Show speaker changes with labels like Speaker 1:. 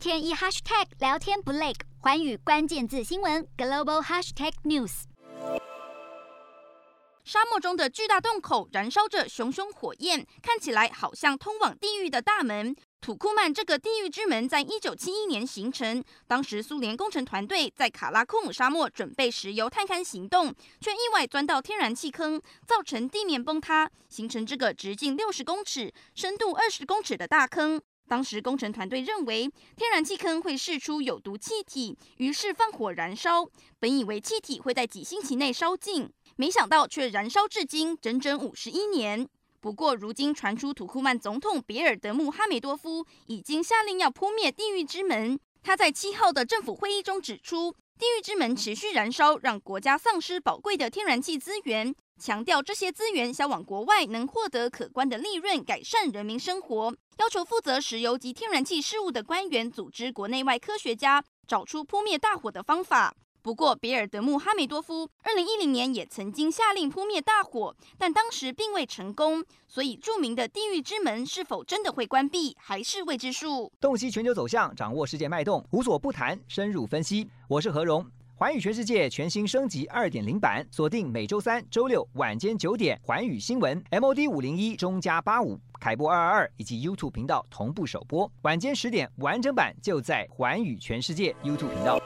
Speaker 1: 天一 hashtag 聊天不累，寰宇关键字新闻 global hashtag news。
Speaker 2: 沙漠中的巨大洞口燃烧着熊熊火焰，看起来好像通往地狱的大门。土库曼这个地狱之门在一九七一年形成，当时苏联工程团队在卡拉库姆沙漠准备石油探勘行动，却意外钻到天然气坑，造成地面崩塌，形成这个直径六十公尺、深度二十公尺的大坑。当时工程团队认为天然气坑会释出有毒气体，于是放火燃烧，本以为气体会在几星期内烧尽，没想到却燃烧至今整整五十一年。不过，如今传出土库曼总统别尔德穆哈梅多夫已经下令要扑灭地狱之门。他在七号的政府会议中指出，地狱之门持续燃烧，让国家丧失宝贵的天然气资源，强调这些资源销往国外能获得可观的利润，改善人民生活。要求负责石油及天然气事务的官员组织国内外科学家，找出扑灭大火的方法。不过，别尔德穆哈梅多夫二零一零年也曾经下令扑灭大火，但当时并未成功。所以，著名的地狱之门是否真的会关闭，还是未知数。
Speaker 3: 洞悉全球走向，掌握世界脉动，无所不谈，深入分析。我是何荣，环宇全世界全新升级二点零版，锁定每周三、周六晚间九点，环宇新闻 MOD 五零一中加八五凯播二二二以及 YouTube 频道同步首播，晚间十点完整版就在环宇全世界 YouTube 频道。